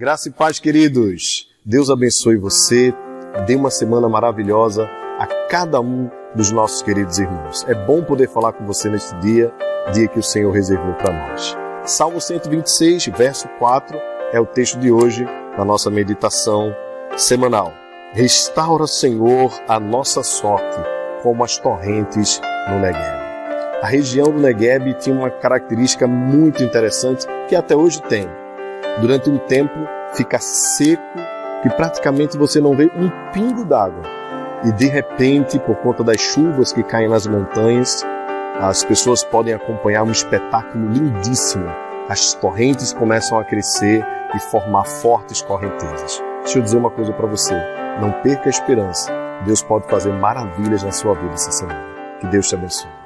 Graça e paz, queridos. Deus abençoe você. Dê uma semana maravilhosa a cada um dos nossos queridos irmãos. É bom poder falar com você neste dia, dia que o Senhor reservou para nós. Salmo 126, verso 4 é o texto de hoje da nossa meditação semanal. Restaura, Senhor, a nossa sorte como as torrentes no Negev. A região do Negev tinha uma característica muito interessante que até hoje tem. Durante um tempo fica seco e praticamente você não vê um pingo d'água. E de repente, por conta das chuvas que caem nas montanhas, as pessoas podem acompanhar um espetáculo lindíssimo. As torrentes começam a crescer e formar fortes correntezas. Deixa eu dizer uma coisa para você. Não perca a esperança. Deus pode fazer maravilhas na sua vida essa semana. Que Deus te abençoe.